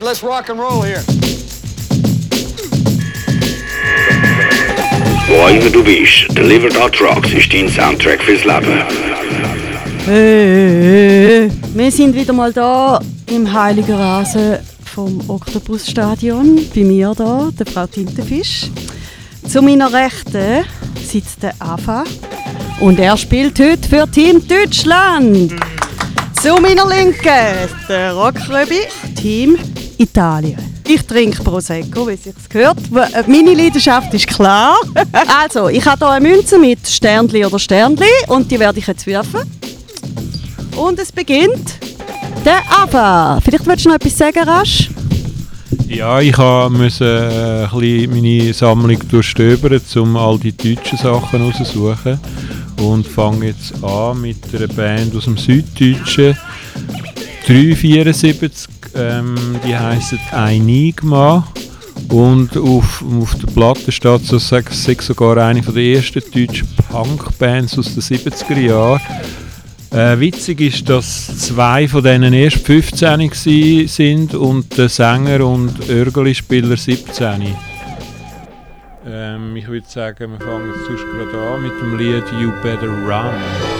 Let's rock and roll here. Wo immer du bist, Delivered Our Trucks ist dein Soundtrack fürs Leben. Hey, wir sind wieder mal da im Heiligen Rasen vom Oktopusstadion. Bei mir da, der Frau Tintenfisch. Zu meiner Rechten sitzt der Ava und er spielt heute für Team Deutschland. Zu meiner Linken der Rockröbi, Team Italien. Ich trinke Prosecco, wie es gehört. W- Meine Leidenschaft ist klar. also, ich habe hier eine Münze mit Sternli oder Sternli und die werde ich jetzt werfen. Und es beginnt der Ava. Vielleicht willst du noch etwas sagen, Rasch? Ja, ich musste äh, ein bisschen meine Sammlung durchstöbern, um all die deutschen Sachen rauszusuchen. Und fange jetzt an mit einer Band aus dem Süddeutschen. 374, ähm, die heisst Enigma. Und auf, auf der Platte steht es sei sogar eine von der ersten deutschen Punkbands aus den 70er Jahren. Äh, witzig ist, dass zwei von denen erst 15 gsi sind und der Sänger und Örgeli-Spieler 17. Ähm, ich würde sagen, wir fangen jetzt gerade an mit dem Lied You Better. Run,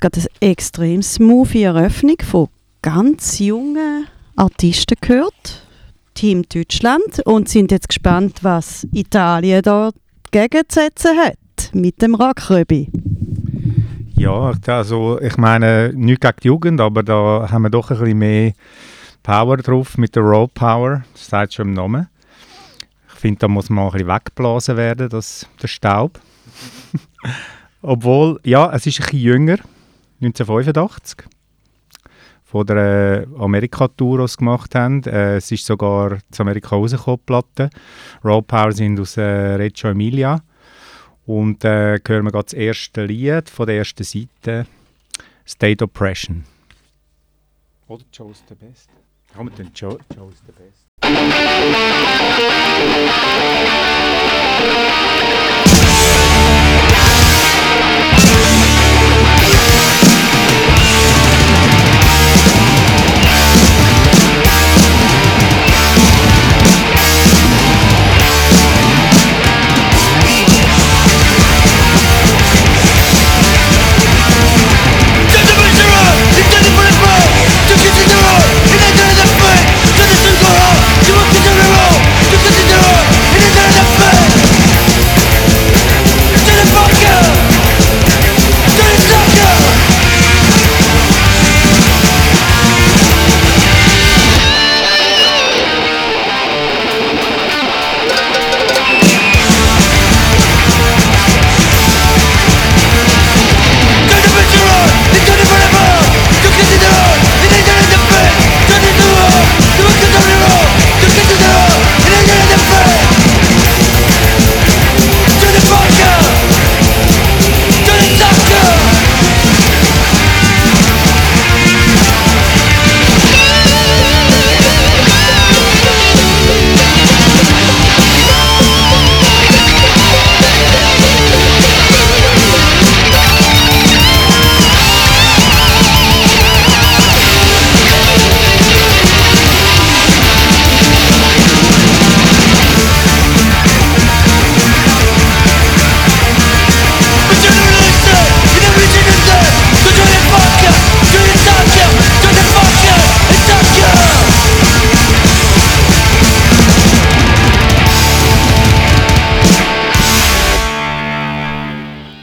jetzt gerade eine extrem smooth Eröffnung von ganz jungen Artisten gehört. Team Deutschland und sind jetzt gespannt, was Italien da gegenzusetzen hat mit dem Rockröbi. Ja, also ich meine, nicht gegen die Jugend, aber da haben wir doch ein bisschen mehr Power drauf mit der Raw Power. Das sagt schon im Namen. Ich finde, da muss mal ein bisschen weggeblasen werden, das, der Staub. Obwohl, ja, es ist ein bisschen jünger, 1985, von der äh, Amerika-Tour, die gemacht haben. Äh, es ist sogar zu Amerika rausgekommen, Platte. Raw Power sind aus äh, Reggio Emilia. Und äh, hören wir gerade das erste Lied von der ersten Seite, State Oppression. Oder Joe's the Best. Haben wir den Joe's the Best?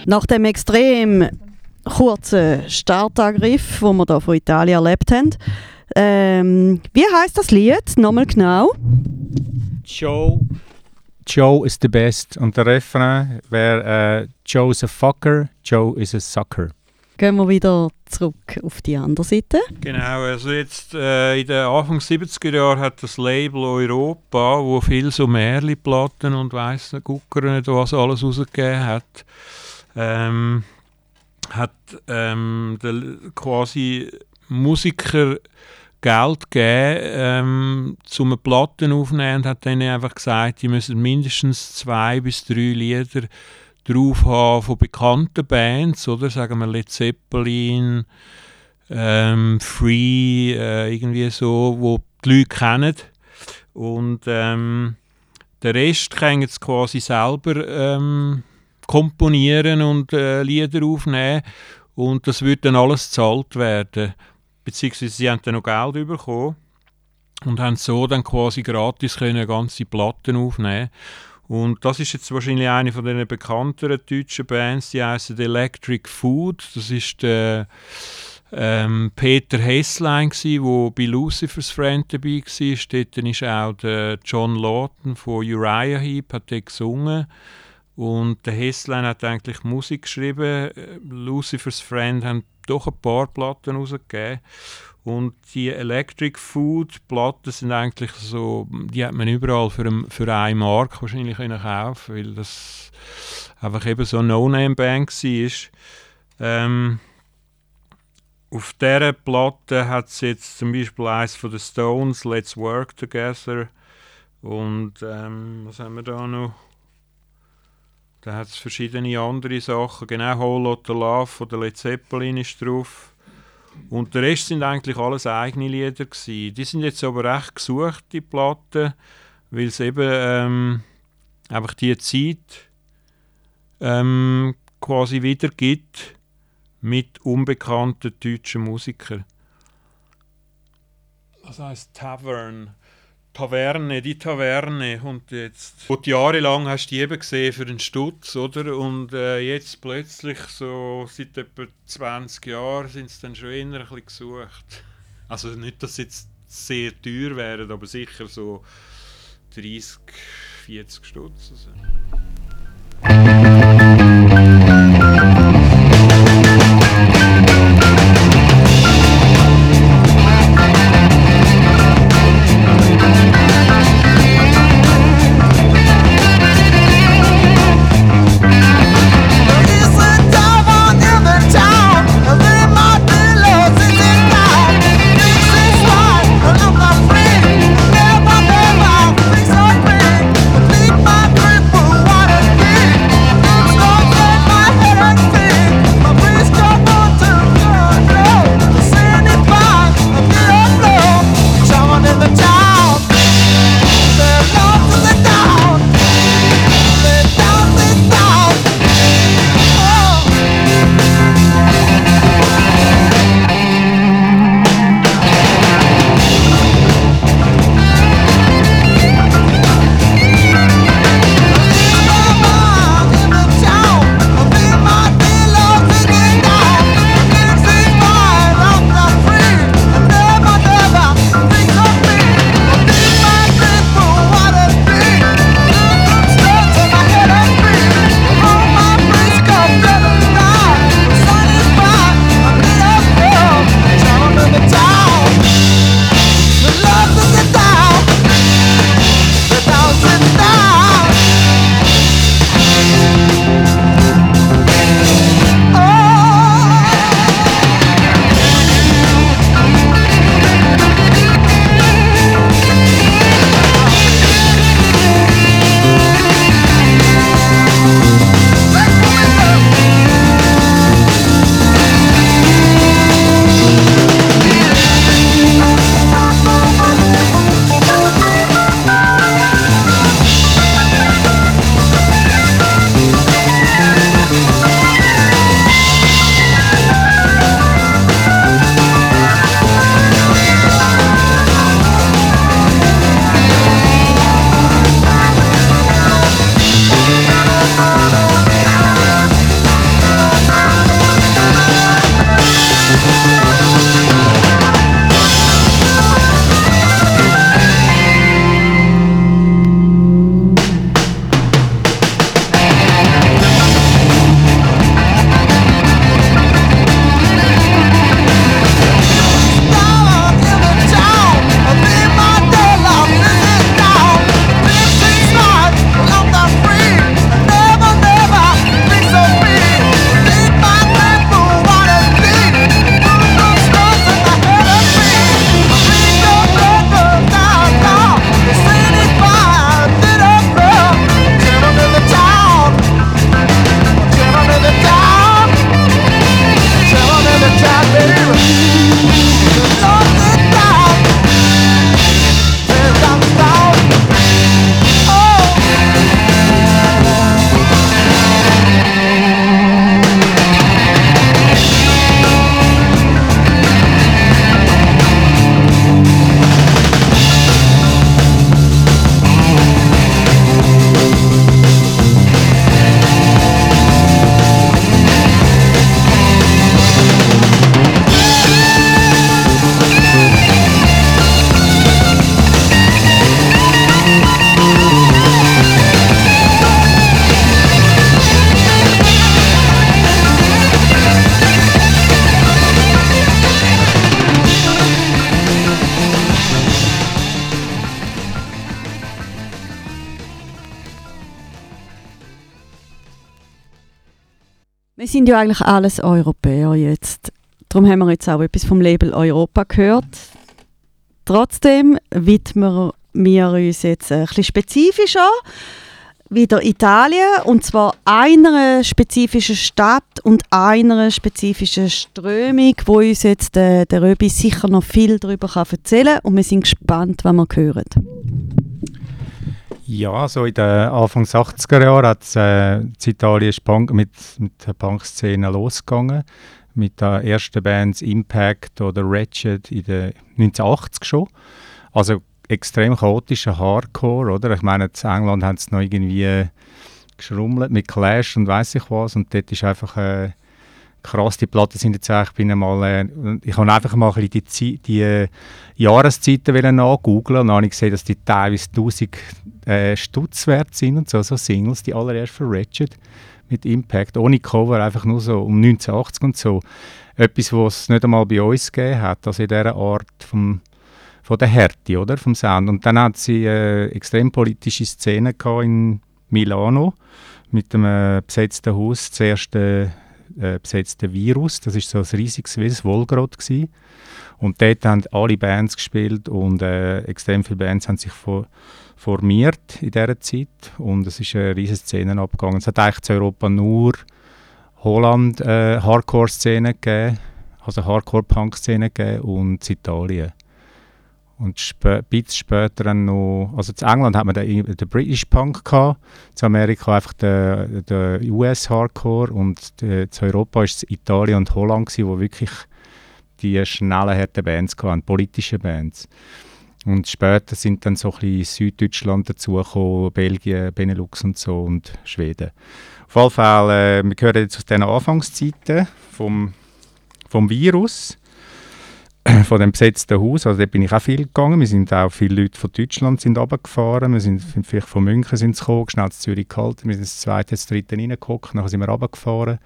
Nach dem extrem kurzen Startangriff, wo wir da von Italien erlebt haben, ähm, wie heißt das Lied? Nochmal genau. Joe, Joe is the best. Und der Refrain wäre äh, Joe's a fucker, Joe is a sucker. Gehen wir wieder zurück auf die andere Seite. Genau, also jetzt äh, in den Anfang 70er Jahren hat das Label Europa, wo viel so Märli-Platten und weiss nicht was alles rausgegeben hat, ähm, hat ähm, der, quasi Musiker Geld gegeben, ähm, um Platten aufzunehmen und hat denen einfach gesagt, die müssen mindestens zwei bis drei Lieder drauf haben von bekannten Bands, oder? Sagen wir Led Zeppelin, ähm, Free, äh, irgendwie so, wo die Leute kennen. Und ähm, den Rest können sie quasi selber ähm, komponieren und äh, Lieder aufnehmen. Und das wird dann alles gezahlt werden. Beziehungsweise sie haben dann noch Geld bekommen und haben so dann quasi gratis können ganze Platten aufnehmen und das ist jetzt wahrscheinlich eine von den bekannteren deutschen Bands, die heißen Electric Food. Das ist der ähm, Peter Hesslein wo bei Lucifer's Friend dabei war. Dort ist auch der John Lawton von Uriah Heep hat dort gesungen. Und der Hesslein hat eigentlich Musik geschrieben. Lucifer's Friend haben doch ein paar Platten rausgegeben. Und die Electric Food Platten sind eigentlich so, die hat man überall für, ein, für eine Mark wahrscheinlich können kaufen, weil das einfach eben so eine No-Name-Band war. Ähm, auf dieser Platte hat es jetzt zum Beispiel eins von den Stones, Let's Work Together. Und ähm, was haben wir da noch? Da hat es verschiedene andere Sachen. Genau, Whole Lotta Love von der Led Zeppelin ist drauf. Und der Rest sind eigentlich alles eigene Lieder gewesen. Die sind jetzt aber recht gesucht, die Platten, weil es eben ähm, einfach die Zeit ähm, quasi wiedergibt mit unbekannten deutschen Musikern. Das heißt Tavern. Taverne, die Taverne und jetzt. Und jahrelang hast du die eben gesehen für einen Stutz, oder? Und äh, jetzt plötzlich, so seit etwa 20 Jahren, sind sie dann schon eher ein bisschen gesucht. Also nicht, dass sie jetzt sehr teuer wären, aber sicher so 30, 40 Stutz. Also. Sind ja eigentlich alles Europäer jetzt. Darum haben wir jetzt auch etwas vom Label Europa gehört. Trotzdem widmen wir uns jetzt ein bisschen spezifischer wieder Italien und zwar einer spezifischen Stadt und einer spezifischen Strömung, wo uns jetzt der, der Röbi sicher noch viel darüber erzählen kann und wir sind gespannt, was wir hören. Ja, so in den Anfangs 80er Jahren hat äh, in Italien Punk mit, mit der Punkszene losgegangen. Mit den ersten Bands Impact oder Wretched in den 1980 schon. Also extrem chaotischer Hardcore, oder? Ich meine, in England haben sie noch irgendwie geschrummelt mit Clash und weiß ich was und dort ist einfach äh, krass, die Platten sind jetzt ich bin einmal, äh, ich habe einfach mal ein die, die äh, Jahreszeiten nachgoogeln und dann habe ich gesehen, dass die teilweise 1000 äh, Stutz wert sind und so, so Singles, die allererst für Ratchet mit Impact, ohne Cover, einfach nur so um 1980 und so. Etwas, was es nicht einmal bei uns gegeben hat, also in dieser Art vom von der Härte, oder, vom Sound. Und dann hat sie äh, extrem politische Szene in Milano mit dem äh, besetzten Haus, das erste äh, besetzte Virus. Das ist so ein riesiges wie Wolgrot gewesen. Und dort haben alle Bands gespielt und äh, extrem viele Bands haben sich for formiert in dieser Zeit und es ist eine riesige Szene abgegangen. Es hat eigentlich in Europa nur Holland äh, Hardcore-Szene gegeben, also Hardcore-Punk-Szene gegeben und Italien. Und spä bisschen später dann noch, also in England hat man den, den British Punk gehabt, in Amerika einfach den, den US Hardcore und in Europa war es Italien und Holland gewesen, wo wirklich die schnellen, harten Bands hatten, politische Bands. Und später sind dann so ein bisschen Süddeutschland dazugekommen, Belgien, Benelux und so und Schweden. Auf jeden Fall, äh, wir hören jetzt aus diesen Anfangszeiten vom, vom Virus von dem besetzten Haus. Also dort bin ich auch viel gegangen. Wir sind auch viele Leute von Deutschland sind runtergefahren. Wir sind vielleicht von München sind gekommen, schnell zu Zürich gehalten. Wir sind das zweite, das dritte reingeguckt, dann sind wir runtergefahren.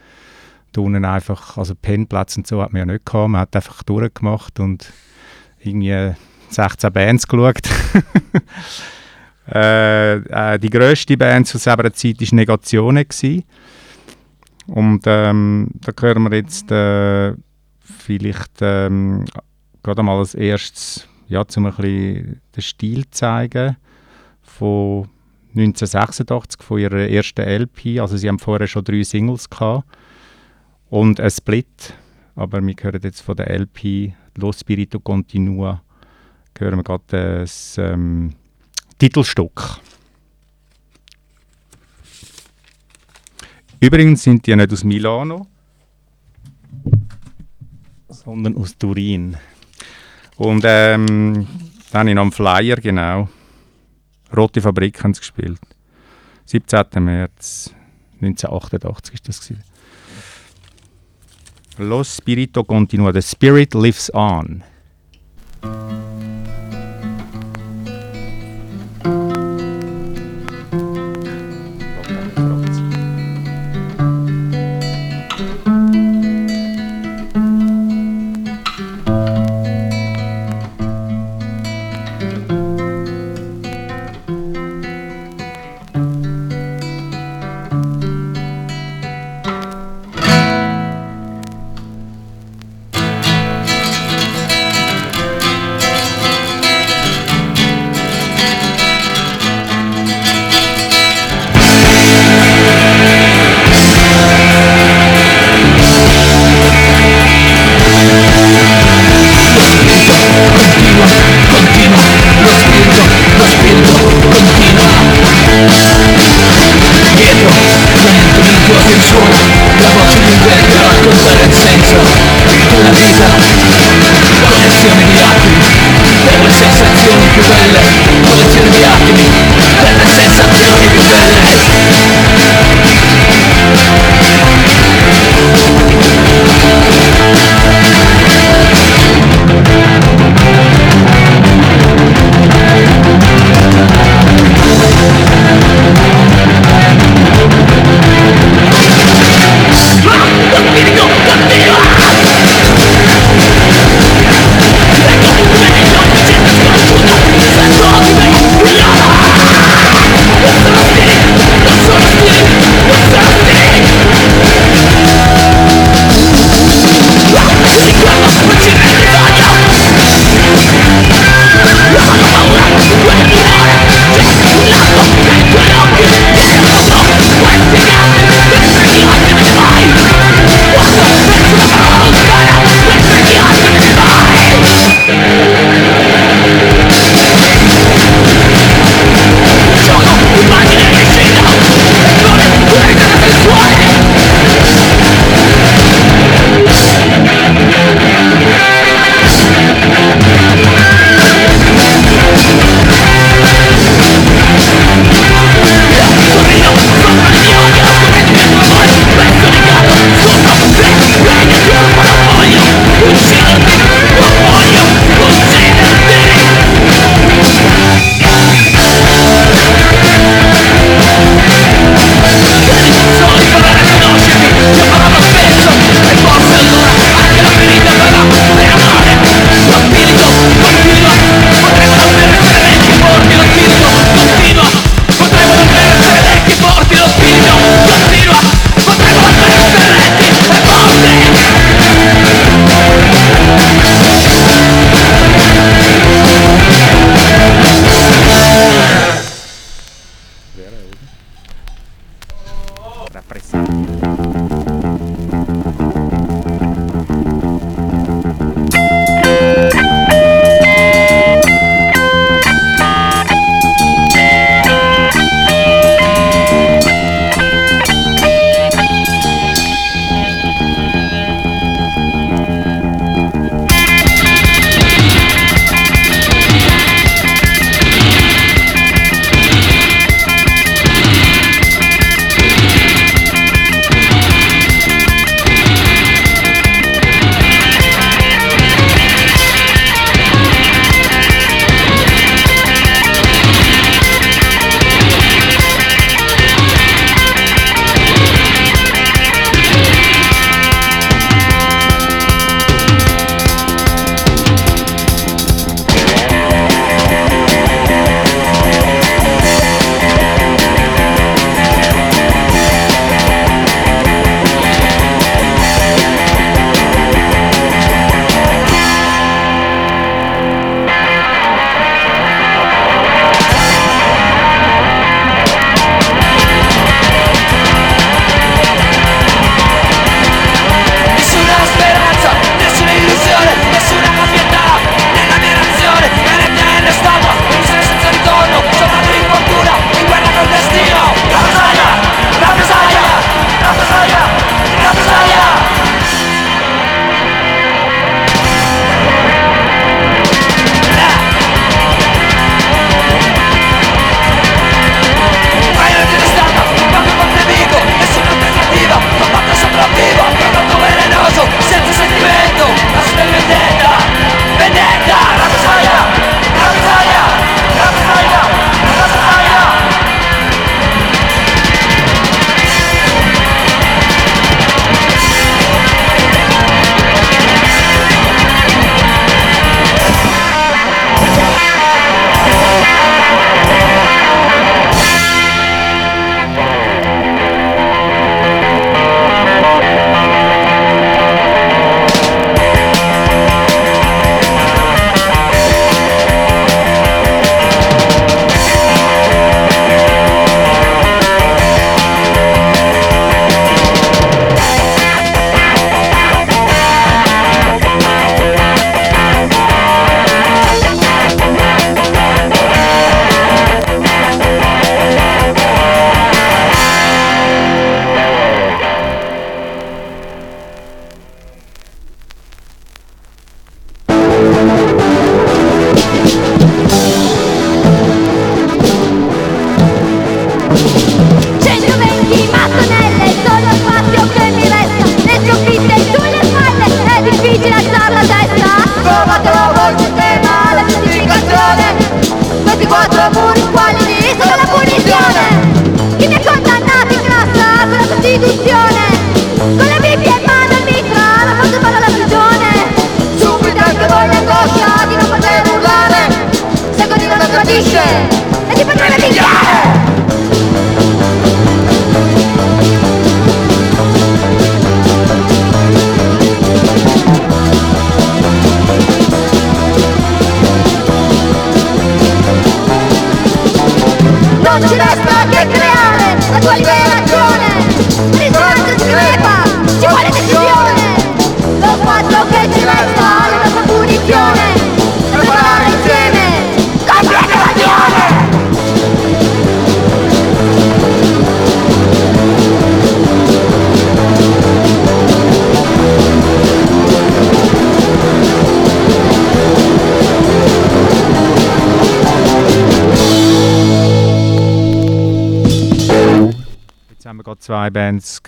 Da unten einfach, also Pennplätze und so hat man ja nicht gehabt. Man hat einfach durchgemacht und irgendwie 16 Bands geschaut. äh, äh, die grösste Band zu selber Zeit war Negationen. Gewesen. Und ähm, da hören wir jetzt äh, vielleicht ähm, gerade einmal als erstes, ja, um ein bisschen den Stil zu zeigen von 1986, von ihrer ersten LP. Also sie haben vorher schon drei Singles gehabt und ein Split. Aber wir hören jetzt von der LP «Lo Spirito Continua» hören wir gerade das ähm, Titelstück. Übrigens sind die nicht aus Milano, sondern aus Turin. Und ähm, dann habe ich noch einen Flyer, genau. Rote Fabrik haben sie gespielt. 17. März 1988 ist das gewesen. Lo Spirito Continua, the Spirit lives on.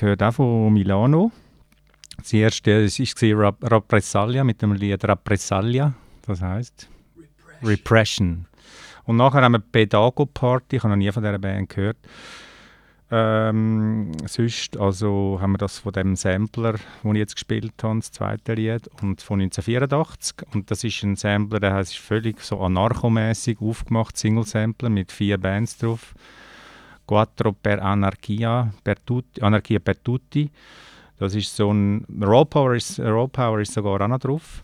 Gehört, auch von Milano. Das erste war Rap Rappresaglia mit dem Lied Rappresaglia, das heißt Repression. Und nachher haben wir Pedago Party, ich habe noch nie von dieser Band gehört. Ähm, sonst also haben wir das von dem Sampler, den ich jetzt gespielt habe, das zweite Lied, und von 1984. Und das ist ein Sampler, der ist völlig so anarchomäßig aufgemacht, Single-Sampler mit vier Bands drauf. Quattro per Anarchia per tutti, Anarchia per tutti. Das ist so ein Raw Power ist, Raw Power ist sogar auch noch drauf.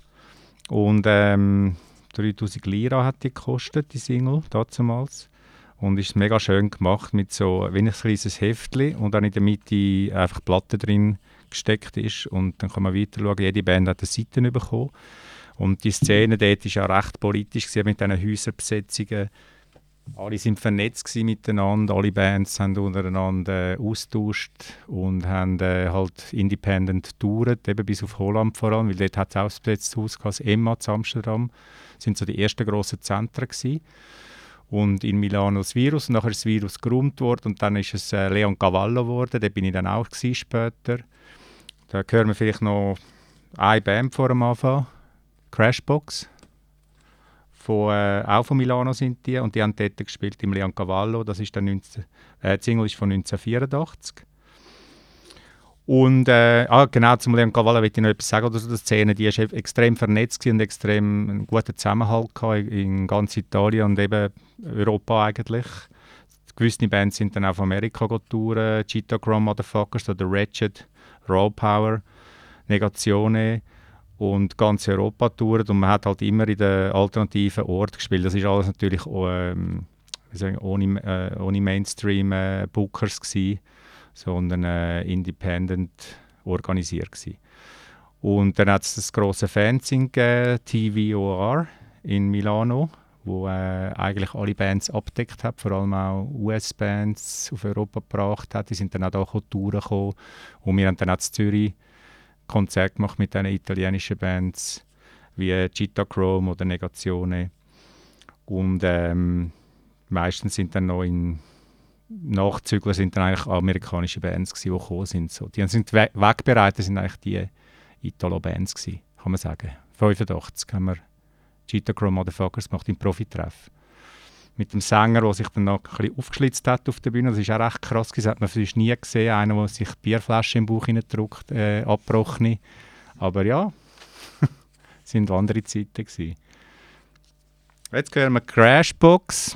Und ähm, 3000 Lira hat die gekostet, die Single, damals. Und ist mega schön gemacht mit so wie ein kleines Heftchen und dann in der Mitte einfach Platte drin gesteckt ist. Und dann kann man weiter schauen, jede Band hat eine Seite bekommen. Und die Szene dort war ja recht politisch mit diesen Häuserbesetzungen. Alle sind vernetzt miteinander, alle Bands haben untereinander äh, austauscht und haben äh, halt independent getourt, eben bis auf Holland vor allem, weil dort hat es auch das besetzte Haus gehabt, das Emma zu Amsterdam, sind so die ersten grossen Zentren gewesen. Und in Milano das Virus, und nachher ist das Virus geräumt worden und dann ist es äh, Leon Cavallo geworden, da bin ich dann auch gewesen später. Da hören wir vielleicht noch eine Band vor dem Anfang, Crashbox von, äh, auch von Milano sind die. Und die haben dort gespielt im Leon Cavallo, das ist dann 19, äh, die Single ist von 1984. Und äh, ah, genau, zum Leon Cavallo will ich noch etwas sagen, oder so, die Szene, die ist extrem vernetzt und extrem einen guten Zusammenhalt in, in ganz Italien und eben Europa eigentlich. Gewisse Bands sind dann auch von Amerika touren, Cheetah Chrome Motherfuckers oder Ratchet, Raw Power, Negazione und ganz Europa touren und man hat halt immer in den alternativen Orten gespielt. Das ist alles natürlich ähm, ohne, äh, ohne Mainstream-Bookers äh, gewesen, sondern äh, independent organisiert gewesen. Und dann hat es das große Fanzine gegeben, TVOR in Milano, wo äh, eigentlich alle Bands abdeckt hat, vor allem auch US-Bands auf Europa gebracht hat. Die sind dann auch da Touren gekommen und wir haben dann auch in Zürich Konzert gemacht mit diesen italienischen Bands wie Cheetah Chrome oder Negazione. Und ähm, meistens sind dann noch in Nachzügler sind dann eigentlich amerikanische Bands gewesen, die gekommen sind. So. Die sind we wegbereitet, sind eigentlich die Italo-Bands kann man sagen. 85 haben wir Cheetah Chrome Motherfuckers gemacht im Profitreff. Mit dem Sänger, der sich dann noch ein bisschen aufgeschlitzt hat auf der Bühne. Das ist auch recht krass, das hat man sonst nie gesehen. Einer, der sich Bierflaschen im Bauch hineindrückt, äh, abbrochene. Aber ja, waren andere Zeiten. Gewesen. Jetzt hören wir Crashbox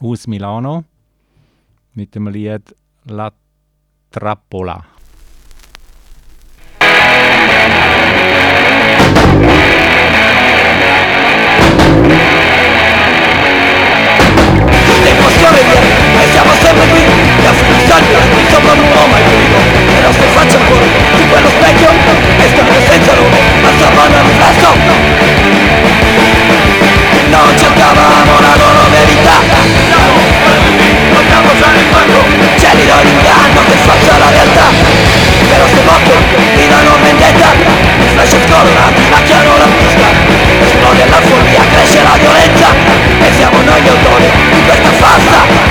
aus Milano mit dem Lied La Trappola. sogno Sto mamma mai primo E lo sto faccio ancora Su quello specchio E stare senza loro Ma stavolta riflesso Non cercavamo la loro verità Andiamo Andiamo già nel fango Gelido l'inganno che sfaccia la realtà Però sto morto Mi danno vendetta. Mi flash scorra Macchiano la pista Esplode la follia Cresce la violenza E siamo noi gli autori Di questa farsa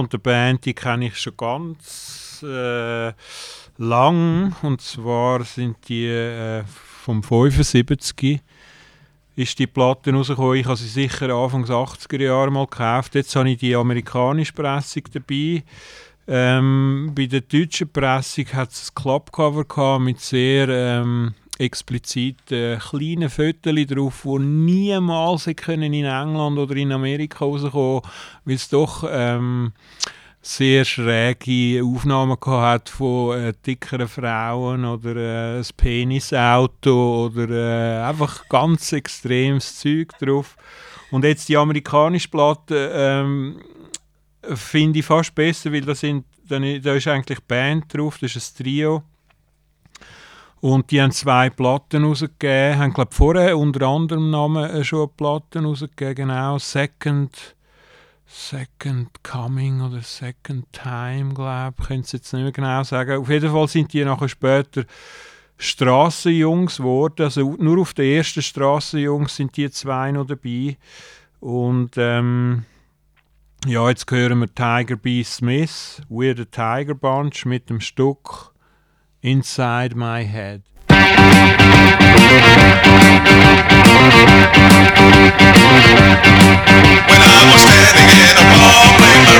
kommt eine Band, die kenne ich schon ganz äh, lang. Und zwar sind die äh, vom 75 ist die Platte rausgekommen. Ich habe sie sicher Anfang der 80er Jahre mal gekauft. Jetzt habe ich die amerikanische Pressung dabei. Ähm, bei der deutschen Pressung hat es ein gehabt mit sehr ähm, expliziten kleinen Fotos drauf, die niemals in England oder in Amerika rauskommen, weil es doch ähm, sehr schräge Aufnahmen gehabt von äh, dickeren Frauen oder äh, ein Penisauto oder äh, einfach ganz extremes Zeug drauf. Und jetzt die amerikanische Platte ähm, finde ich fast besser, weil da, sind, da ist eigentlich Band drauf, das ist ein Trio. Und die haben zwei Platten rausgegeben, haben glaube vorher unter anderem Namen äh, schon Platten rausgegeben, genau, Second Second Coming oder Second Time, glaube ich. Könnte es jetzt nicht mehr genau sagen. Auf jeden Fall sind die nachher später Strassenjungs geworden. Also nur auf der ersten Strassenjungs sind die zwei noch dabei. Und ähm, ja, jetzt hören wir Tiger B. Smith, We're the Tiger Bunch mit dem Stück Inside My Head. When I was standing in a bar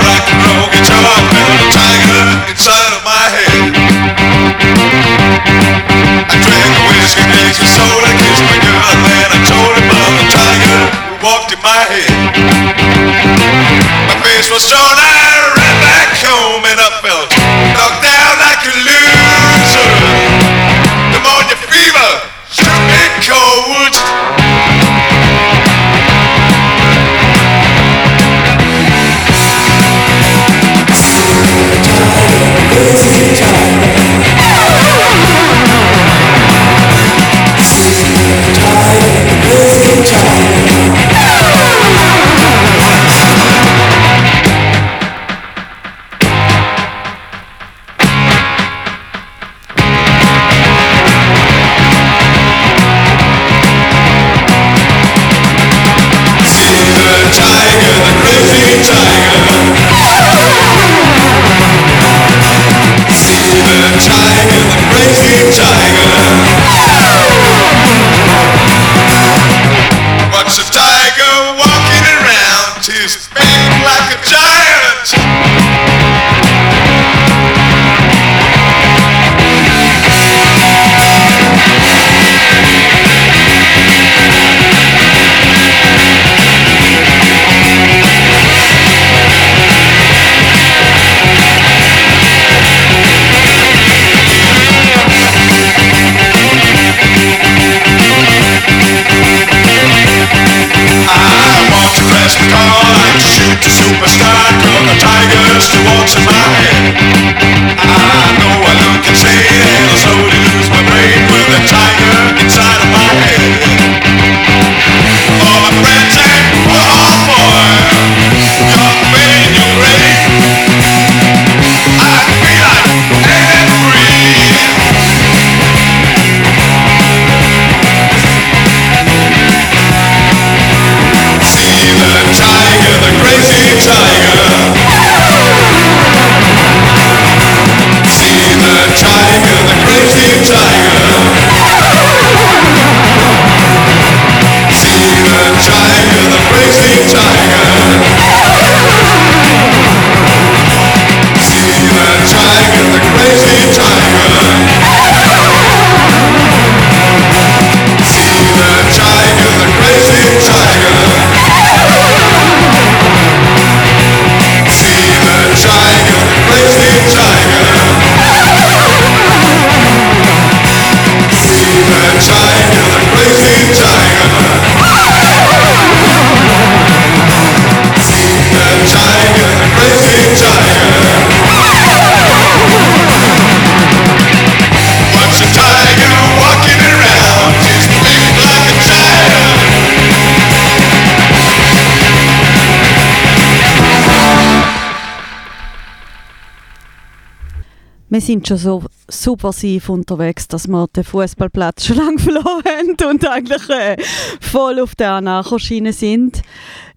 Wir sind schon so subversiv unterwegs, dass wir den Fußballplatz schon lange verloren haben und eigentlich äh, voll auf der Anarcho-Schiene sind.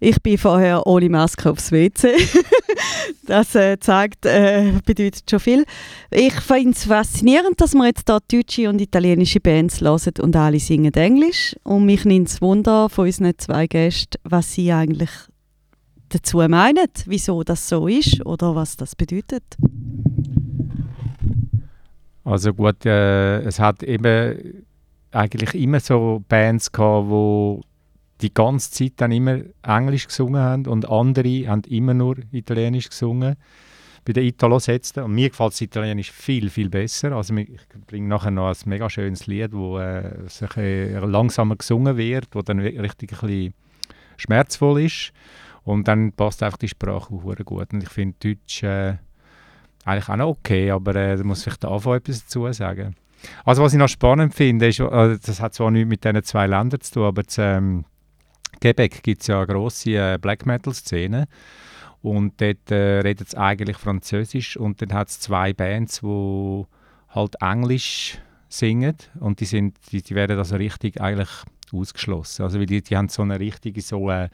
Ich bin vorher ohne Maske aufs WC. Das äh, zeigt, äh, bedeutet schon viel. Ich finde es faszinierend, dass wir jetzt hier deutsche und italienische Bands hören und alle singen Englisch. Und mich nimmt es Wunder von unseren zwei Gästen, was sie eigentlich dazu meinen, wieso das so ist oder was das bedeutet. Also gut, äh, es hat eben eigentlich immer so Bands gehabt, wo die ganze Zeit dann immer Englisch gesungen haben und andere haben immer nur Italienisch gesungen. Bei den Italos jetzt. Und mir gefällt das Italienisch viel, viel besser. Also ich bringe nachher noch ein mega schönes Lied, wo äh, äh, langsamer gesungen wird, wo dann richtig ein bisschen schmerzvoll ist. Und dann passt einfach die Sprache auch gut. Und ich finde Deutsch äh, eigentlich auch noch okay, aber äh, da muss vielleicht der Anfang etwas dazu sagen. Also was ich noch spannend finde, ist, äh, das hat zwar nichts mit diesen zwei Ländern zu tun, aber das, ähm, Quebec gibt es ja eine grosse äh, Black Metal-Szene und dort äh, redet es eigentlich Französisch und dann hat es zwei Bands, die halt Englisch singen und die, sind, die, die werden also richtig eigentlich ausgeschlossen. Also weil die, die haben so eine richtige so eine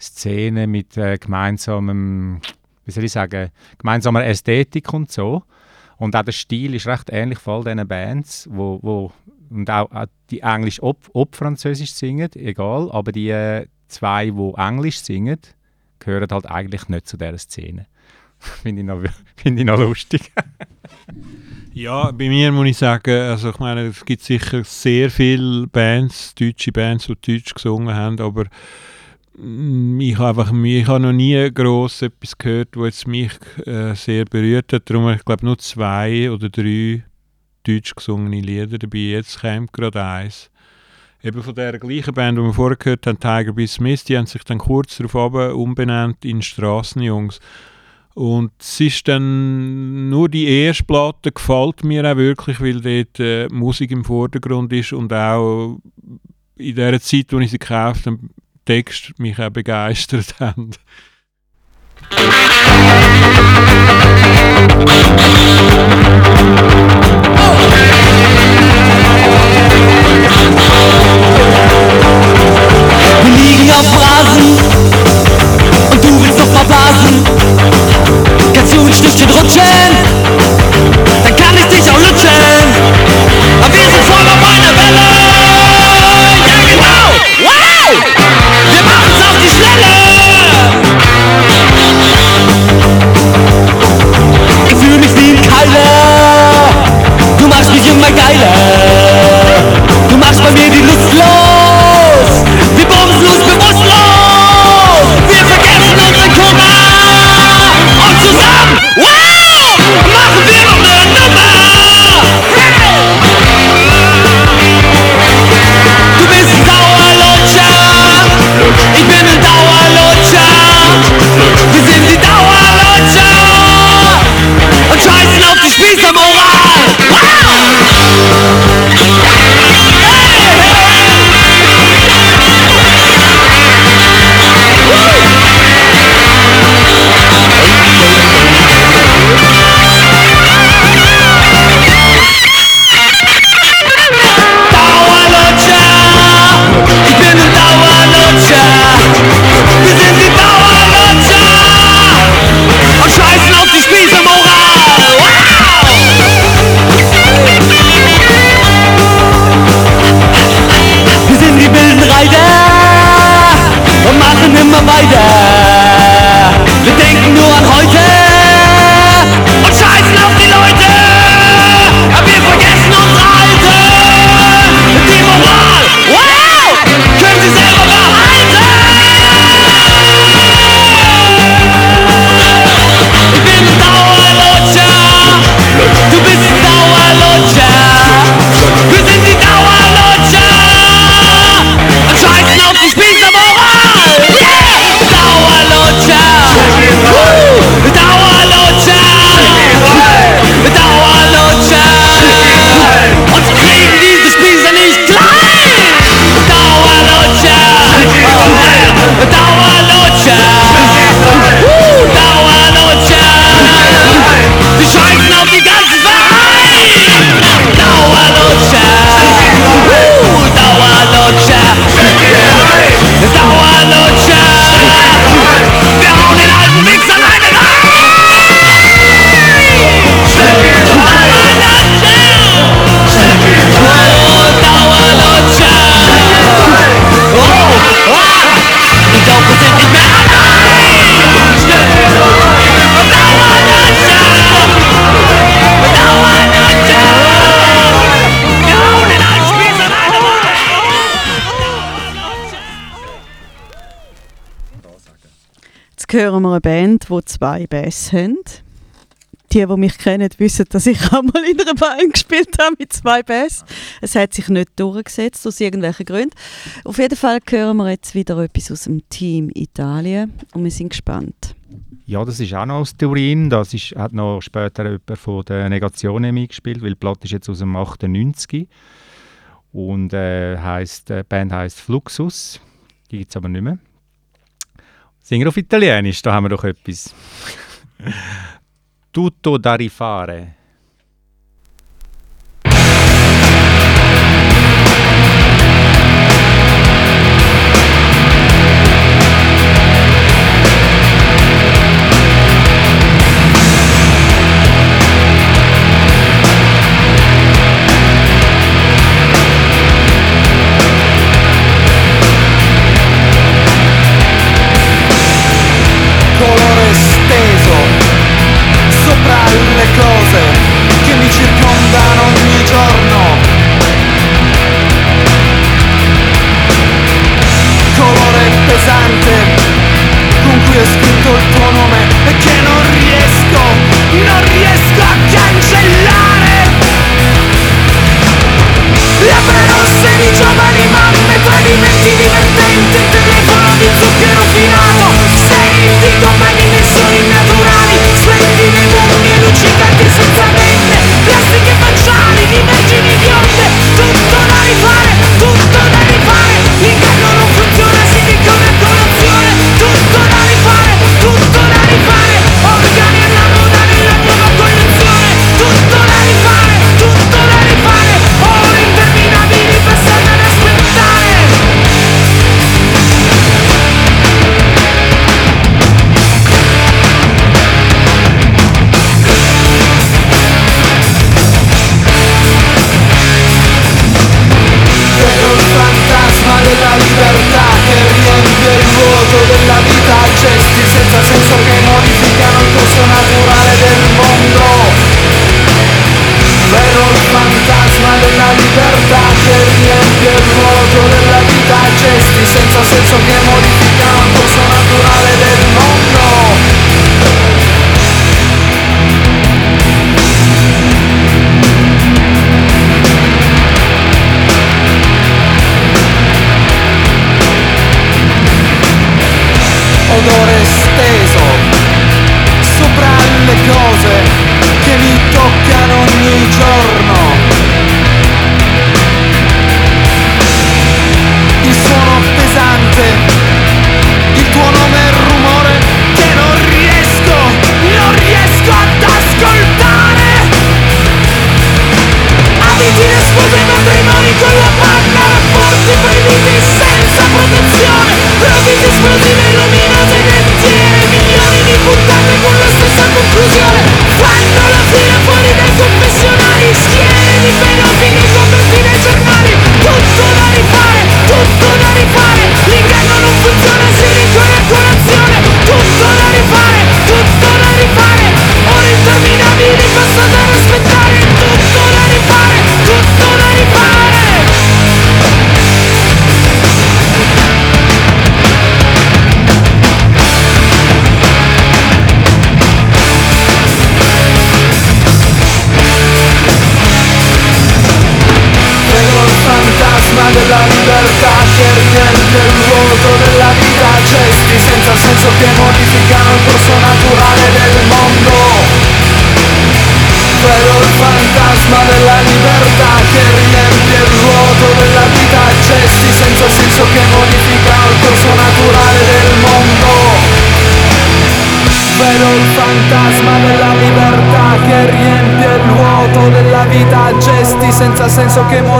Szene mit äh, gemeinsamem, wie soll ich sagen, gemeinsamer Ästhetik und so. Und auch der Stil ist recht ähnlich von all diesen Bands, wo, wo und auch, auch die Englisch ob, ob Französisch singen, egal, aber die äh, zwei, die Englisch singen, gehören halt eigentlich nicht zu dieser Szene. Finde ich, noch, find ich noch lustig. Ja, bei mir muss ich sagen, also ich meine, es gibt sicher sehr viele Bands, deutsche Bands, die Deutsch gesungen haben, aber ich habe einfach ich habe noch nie groß etwas gehört, was mich äh, sehr berührt hat. Darum ich glaube nur zwei oder drei deutsch gesungene Lieder dabei. Jetzt kommt gerade eins. Eben von der gleichen Band, die wir vorher gehört haben, Tiger B. Smith, die haben sich dann kurz darauf umbenannt in Straßenjungs. Und es ist dann nur die erste Platte gefällt mir auch wirklich, weil dort äh, Musik im Vordergrund ist und auch in der Zeit, wo ich sie gekauft habe, Text mich auch begeistert haben. hören wir eine Band, die zwei Bass haben. Die, die mich kennen, wissen, dass ich auch mal in einer Band gespielt habe mit zwei Bass. Es hat sich nicht durchgesetzt, aus irgendwelchen Gründen. Auf jeden Fall hören wir jetzt wieder etwas aus dem Team Italien und wir sind gespannt. Ja, das ist auch noch aus Turin. Das ist, hat noch später jemand von der Negation mitgespielt, weil die Platte ist jetzt aus dem 98 und äh, heisst, äh, die Band heisst Fluxus. Die gibt es aber nicht mehr. Singen auf Italienisch, da haben wir doch etwas. Tutto da rifare.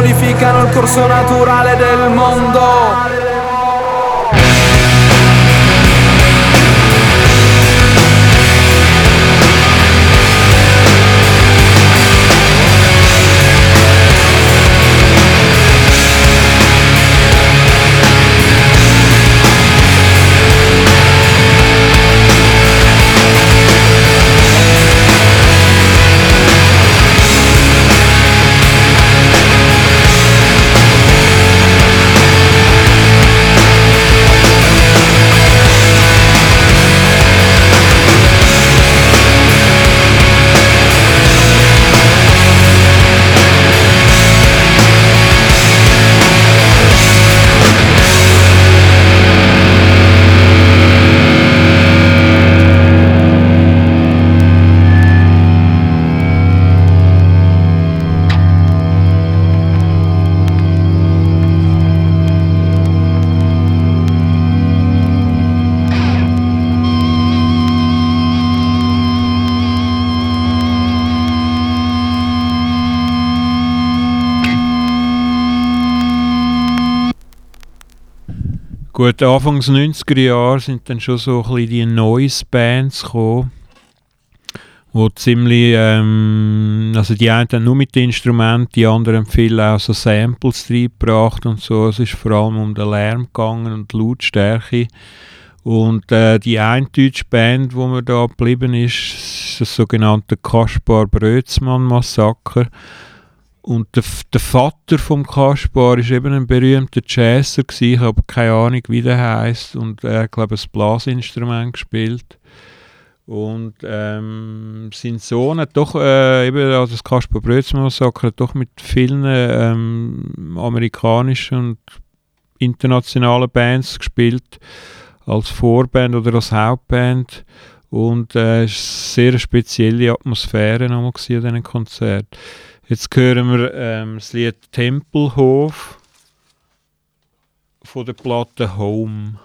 modificano il corso naturale del mondo. Gut, Anfangs 90er Jahre sind dann schon so ein die Noise-Bands gekommen, wo ziemlich, ähm, also die einen haben nur mit Instrumenten, die anderen viel auch so Samples reingebracht und so. Es ist vor allem um den Lärm gegangen und die Lautstärke. Und äh, die eine deutsche Band, wo mir da geblieben ist, ist das sogenannte Kaspar Brötzmann Massaker. Und der, der Vater vom Kaspar ist eben ein berühmter Jazzer gewesen, ich habe keine Ahnung, wie der heißt und er hat glaube ich ein Blasinstrument gespielt. Und ähm, sein Sohn hat doch, äh, eben also das Kaspar Brötzmann Massaker, hat doch mit vielen ähm, amerikanischen und internationalen Bands gespielt, als Vorband oder als Hauptband. Und äh, es war eine sehr spezielle Atmosphäre an diesem Konzert. Jetzt hören wir ähm, das Lied Tempelhof von der Platte Home.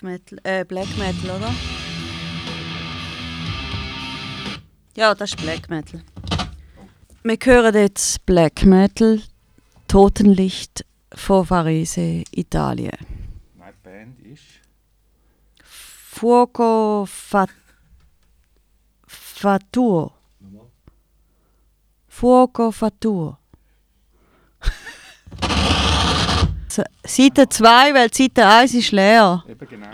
Death Metal, äh, Black Metal, oder? Ja, das ist Black Metal. Wir hören jetzt Black Metal, Totenlicht von Varese, Italien. Nein, die Band ist... Fuoco fa Fatur. Fuoco Fatur. Seite 2, weil Seite 1 ist leer. Eben genau.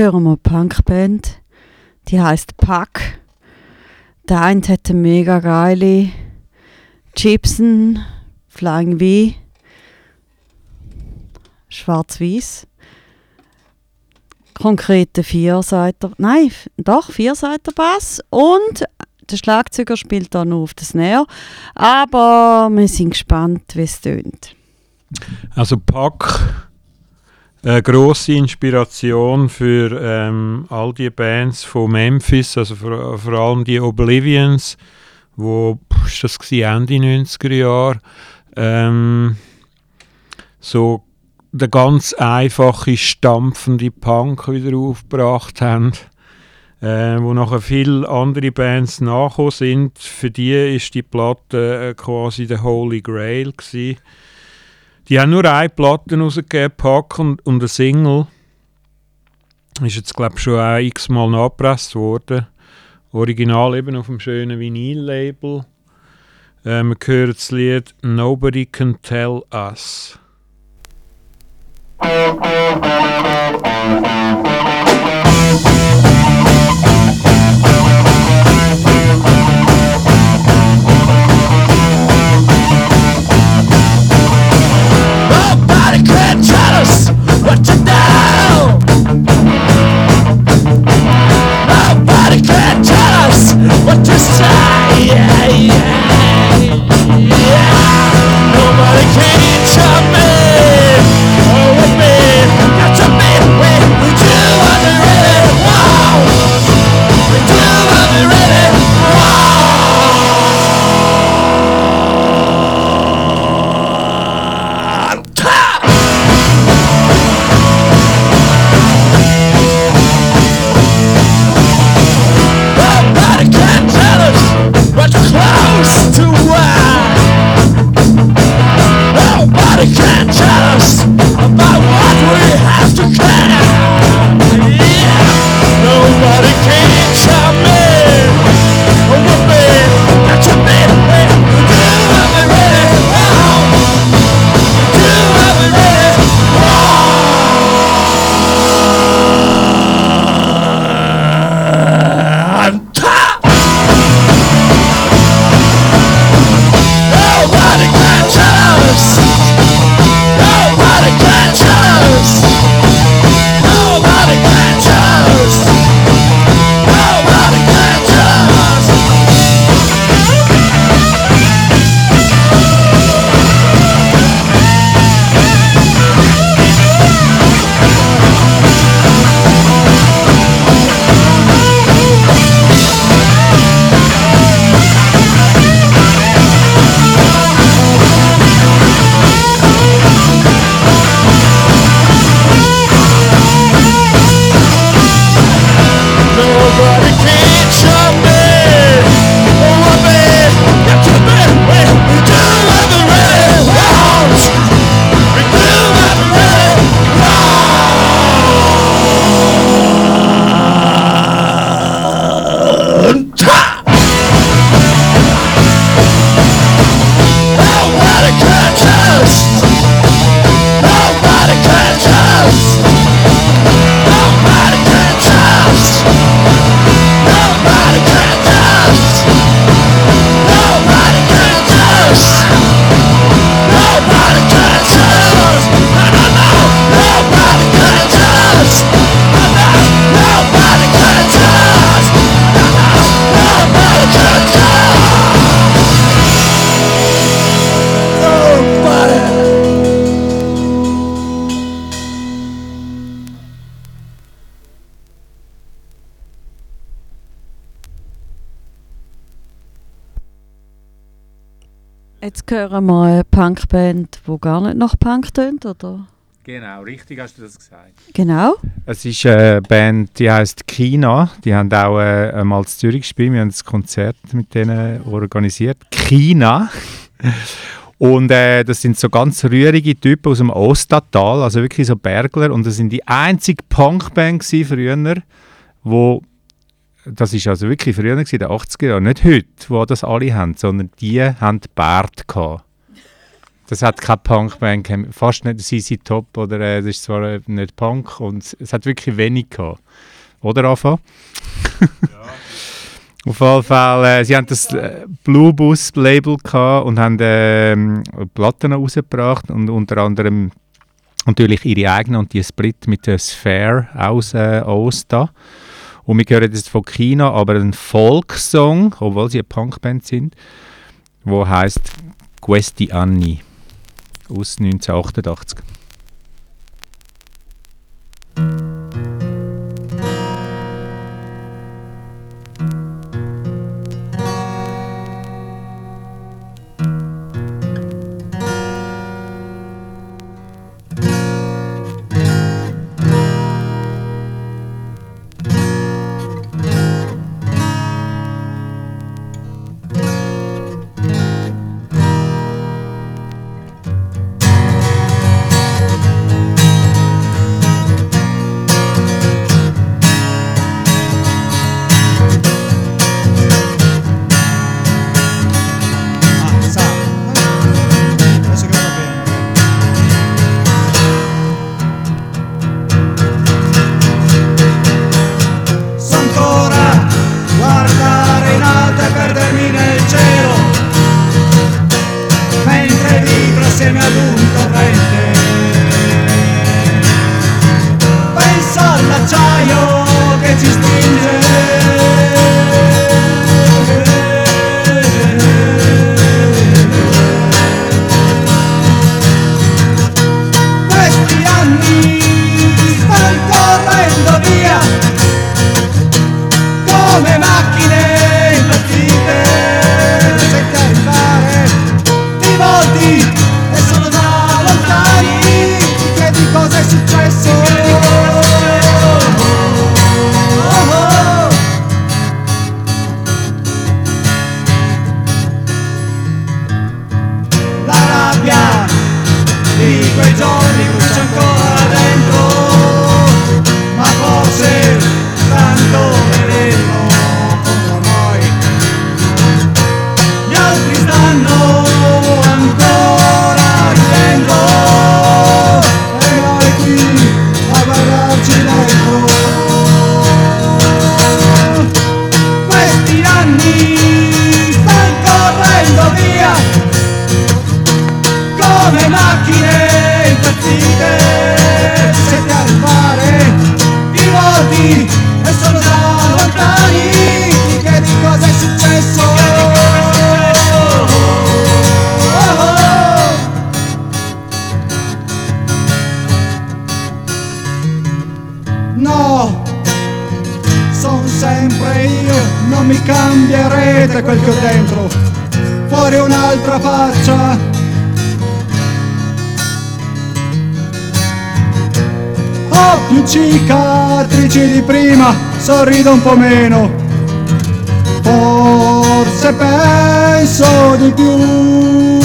Hören wir Punkband, die heißt Pack. Der eine hat eine mega geile Gibson Flying V schwarz-weiß. Konkrete Vierseiter, nein, doch, Vierseiter Bass und der Schlagzeuger spielt da nur auf das Snare. Aber wir sind gespannt, wie es tönt. Also Pack, eine grosse Inspiration für ähm, all die Bands von Memphis, also vor, vor allem die Oblivions, wo ist das gewesen, Ende 90er Jahre, ähm, so der ganz einfache, stampfende Punk wieder aufgebracht haben, äh, wo nachher viele andere Bands nachgekommen sind. Für die ist die Platte äh, quasi der Holy Grail gewesen. Die haben nur eine Platte rausgegeben, Pack und, und eine Single. Ist jetzt, glaube ich, schon auch x-mal nachgepresst worden. Original eben auf dem schönen Vinyl-Label. Äh, wir hören das Lied Nobody Can Tell Us. Yeah, hören wir eine Punkband, die gar nicht nach Punk tönt, oder? Genau, richtig hast du das gesagt. Genau. Es ist eine Band, die heißt Kina. Die haben auch äh, einmal in Zürich gespielt. Wir haben ein Konzert mit denen organisiert. Kina. Und äh, das sind so ganz rührige Typen aus dem Ostatal, also wirklich so Bergler. Und das sind die einzige Punkband früher, wo das ist also wirklich früher in den 80er Jahren, nicht heute, wo das alle haben, sondern die haben Bart gehabt. Das hat keine Punkband, fast nicht CC Top oder äh, das ist zwar äh, nicht Punk und es hat wirklich wenig gehabt. Oder Rafa? Auf jeden Fall, äh, sie haben das äh, Blue Bus Label gehabt und haben ähm, Platten rausgebracht und unter anderem natürlich ihre eigenen und die Split mit der Sphere aus äh, Osta. Und wir hören jetzt von China aber einen Folksong, obwohl sie eine Punkband sind, wo heißt Questi Anni aus 1988. Cicatrici di prima, sorrido un po' meno. Forse penso di più.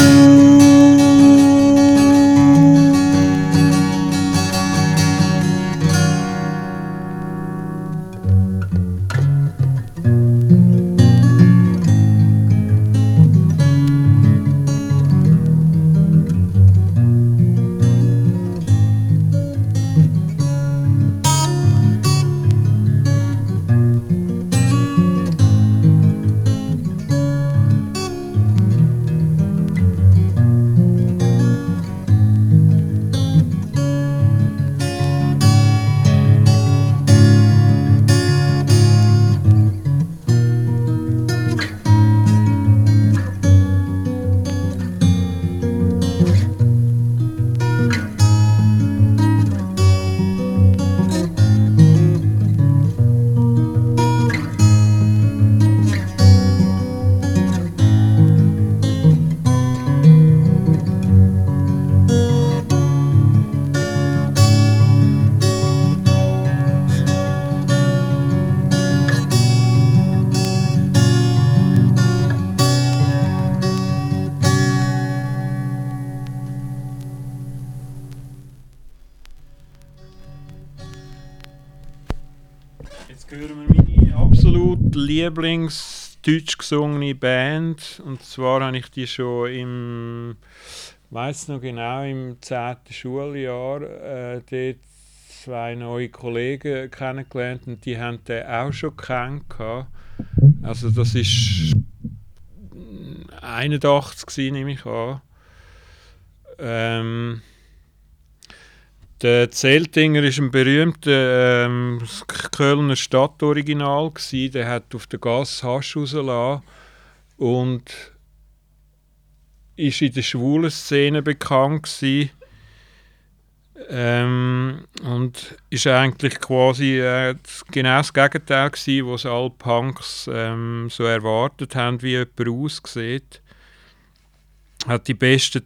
Gesungene Band. Und zwar habe ich die schon im weiß noch genau, im 10. Schuljahr äh, dort zwei neue Kollegen kennengelernt und die haben den auch schon kennengelernt. Also das ist 81 gewesen, nehme ich an. Ähm, der Zeltinger ist ein berühmter ähm, Kölner Stadtoriginal. Der hat auf der Gasse Hasch rausgelassen und ist in der schwulen Szene bekannt. Ähm, und ist eigentlich quasi äh, genau das Gegenteil gsi, was alle Punks ähm, so erwartet haben, wie jemand aussieht. Hat die besten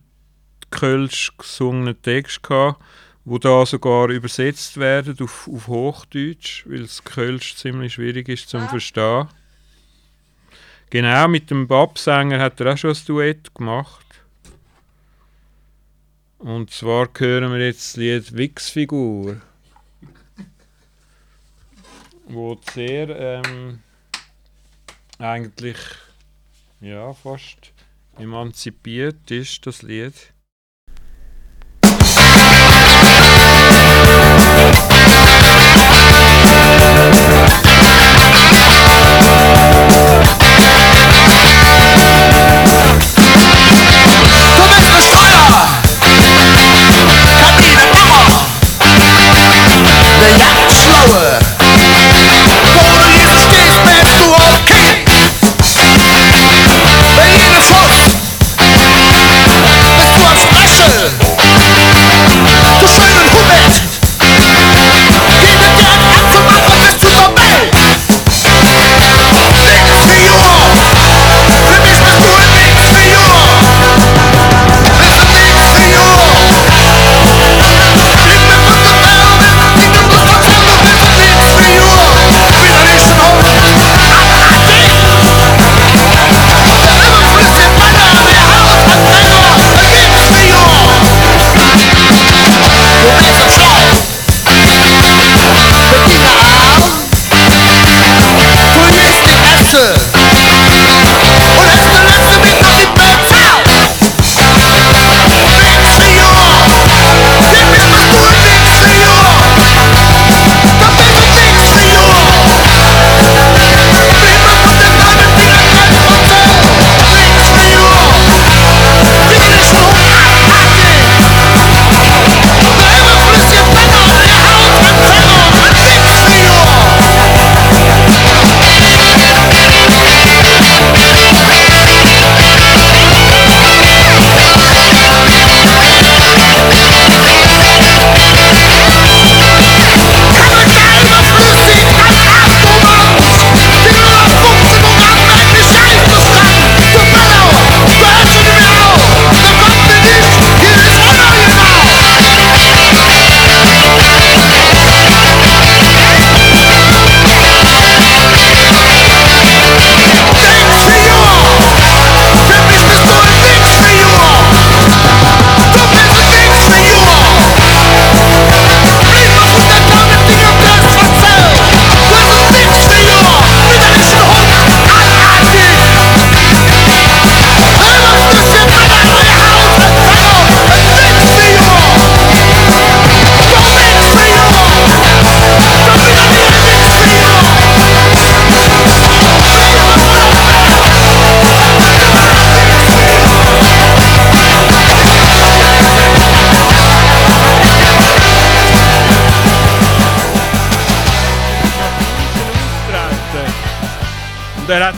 Kölsch gesungenen Texte gehabt, wo da sogar übersetzt werden auf, auf Hochdeutsch, weil das Kölsch ziemlich schwierig ist zum Verstehen. Genau, mit dem Babsänger hat er auch schon ein Duett gemacht. Und zwar hören wir jetzt das Lied Wix-Figur. Wo sehr ähm, eigentlich ja, fast emanzipiert ist, das Lied.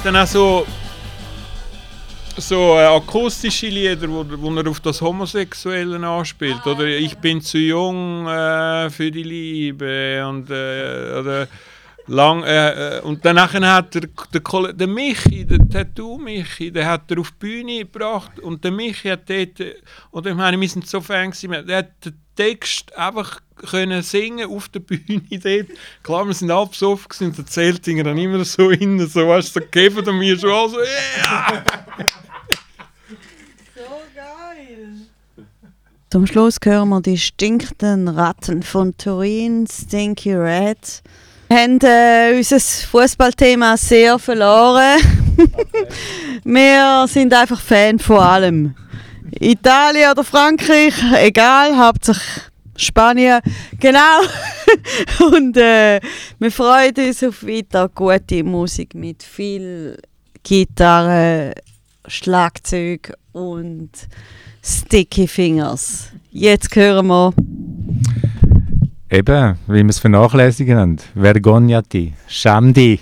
Dann auch so, so äh, akustische Lieder, wo, wo er auf das Homosexuelle anspielt. Oder Ich bin zu jung äh, für die Liebe. Und, äh, oder lang, äh, äh, und dann hat er der, Kolle- der Michi, der Tattoo-Michi, der hat er auf die Bühne gebracht. Und der Michi hat dort, oder ich meine, wir sind so Fan gewesen, der hat den Text einfach können singen auf der Bühne dort. Klar, wir sind abgesoffen und der Zeltinger dann immer so innen, so weißt du, so gegeben und mir schon so, yeah! So geil! Zum Schluss hören wir die stinkenden Ratten von Turin, Stinky Red. Wir haben äh, unser Fußballthema sehr verloren. wir sind einfach Fan von allem. Italien oder Frankreich, egal, hauptsächlich Spanien. Genau. Und äh, wir freuen uns auf weiter gute Musik mit viel Gitarre, Schlagzeug und Sticky Fingers. Jetzt hören wir. Eben, wie wir es vernachlässigen haben. Vergognati, Schamdi.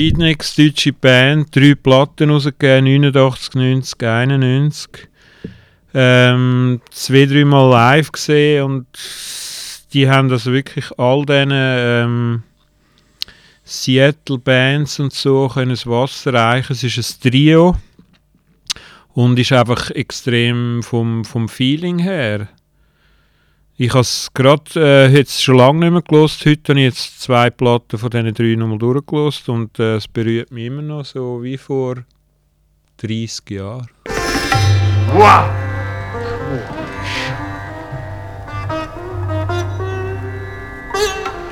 Beatniks, deutsche Band, drei Platten rausgegeben, 89, 90, 91. Ähm, zwei, dreimal live gesehen und die haben also wirklich all diesen ähm, Seattle-Bands und so können das Wasser reichen. Es ist ein Trio und ist einfach extrem vom, vom Feeling her. Ich habe es gerade äh, schon lange nicht mehr gelost. Heute habe ich jetzt zwei Platten von diesen drei nochmal durchgelost und äh, es berührt mich immer noch so wie vor 30 Jahren.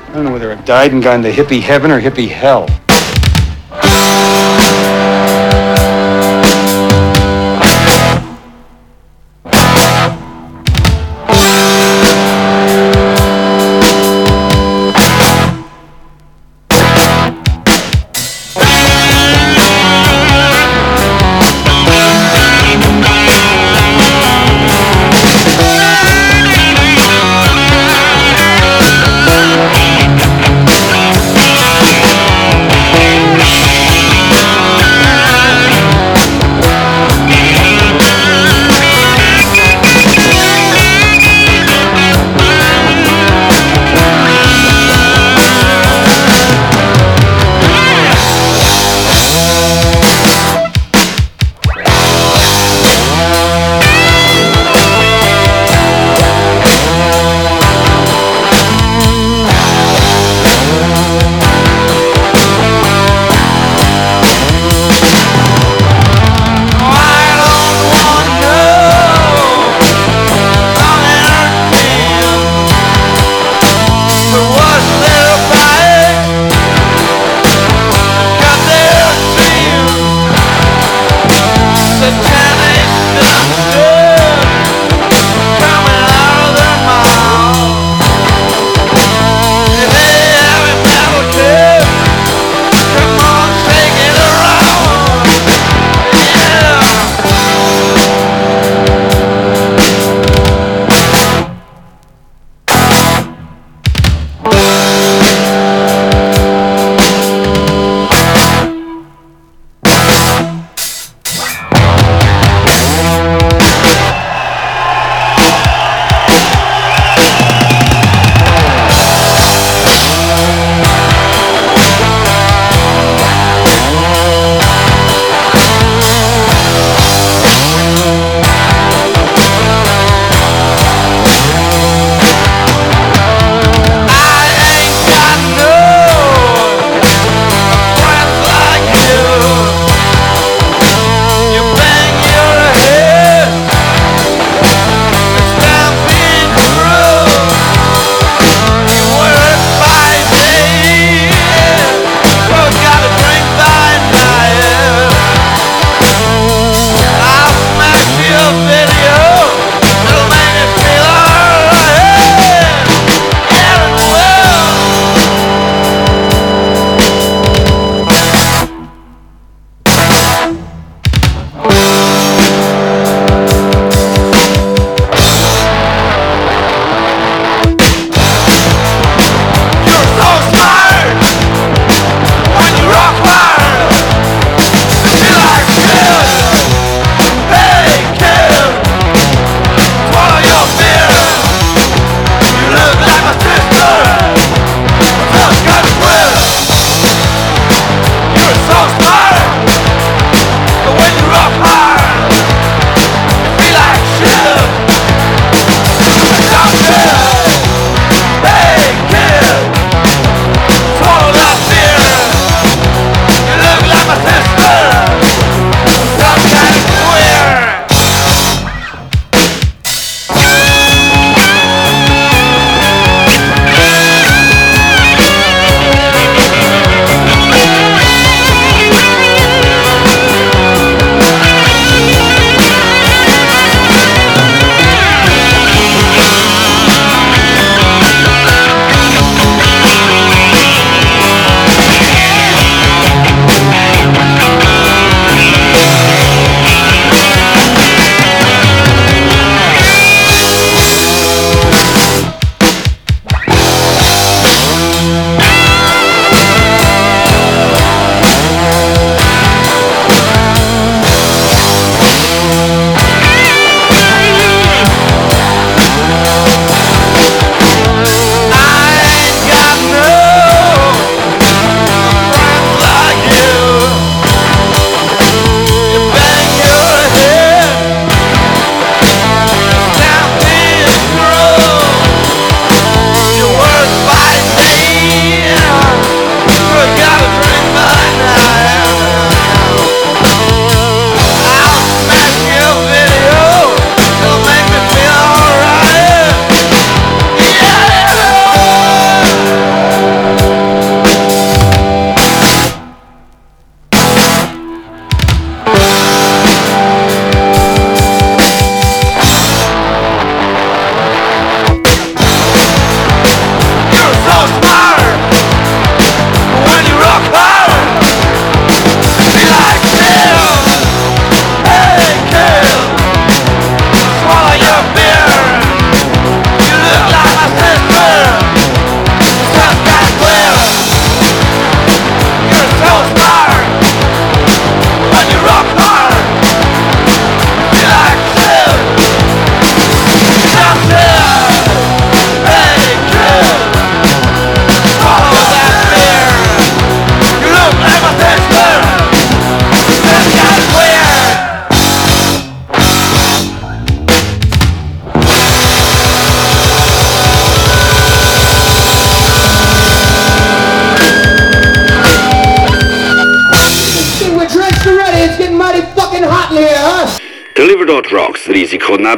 I don't know whether I've died and gone to hippie heaven or hippie hell.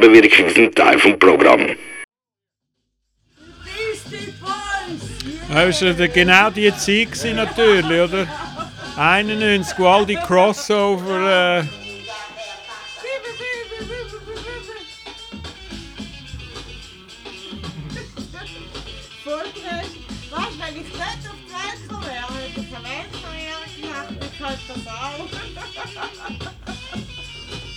Risikonebenwirkungen sind Teil vom Programm. Das war genau die Zeit natürlich, oder? 91, wo all die Crossover...